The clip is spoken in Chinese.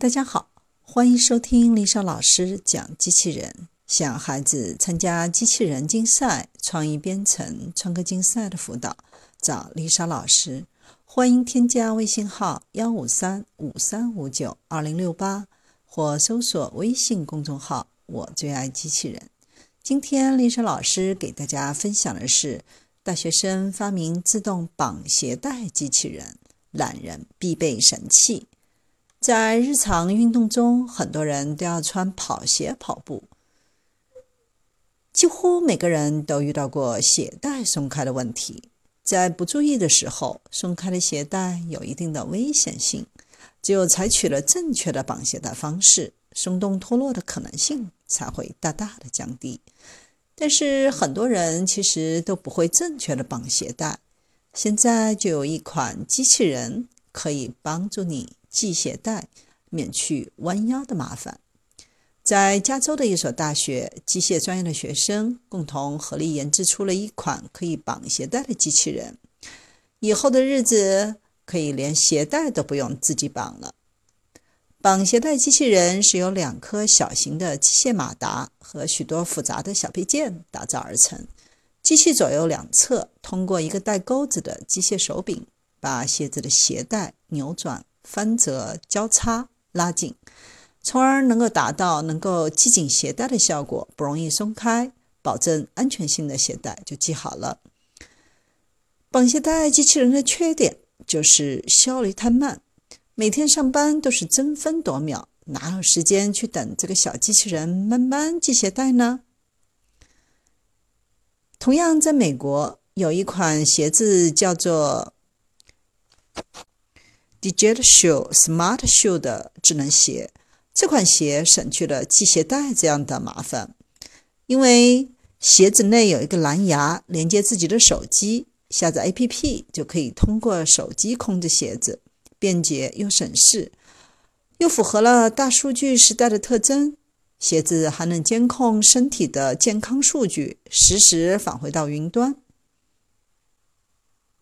大家好，欢迎收听丽莎老师讲机器人。想孩子参加机器人竞赛、创意编程、创客竞赛的辅导，找丽莎老师。欢迎添加微信号幺五三五三五九二零六八，或搜索微信公众号“我最爱机器人”。今天丽莎老师给大家分享的是：大学生发明自动绑鞋带机器人，懒人必备神器。在日常运动中，很多人都要穿跑鞋跑步。几乎每个人都遇到过鞋带松开的问题。在不注意的时候，松开的鞋带有一定的危险性。只有采取了正确的绑鞋带方式，松动脱落的可能性才会大大的降低。但是很多人其实都不会正确的绑鞋带。现在就有一款机器人可以帮助你。系鞋带，免去弯腰的麻烦。在加州的一所大学，机械专业的学生共同合力研制出了一款可以绑鞋带的机器人。以后的日子可以连鞋带都不用自己绑了。绑鞋带机器人是由两颗小型的机械马达和许多复杂的小配件打造而成。机器左右两侧通过一个带钩子的机械手柄，把鞋子的鞋带扭转。翻折、交叉、拉紧，从而能够达到能够系紧鞋带的效果，不容易松开，保证安全性的鞋带就系好了。绑鞋带机器人的缺点就是效率太慢，每天上班都是争分夺秒，哪有时间去等这个小机器人慢慢系鞋带呢？同样，在美国有一款鞋子叫做。Digital Shoe Smart Shoe 的智能鞋，这款鞋省去了系鞋带这样的麻烦，因为鞋子内有一个蓝牙连接自己的手机，下载 APP 就可以通过手机控制鞋子，便捷又省事，又符合了大数据时代的特征。鞋子还能监控身体的健康数据，实时返回到云端。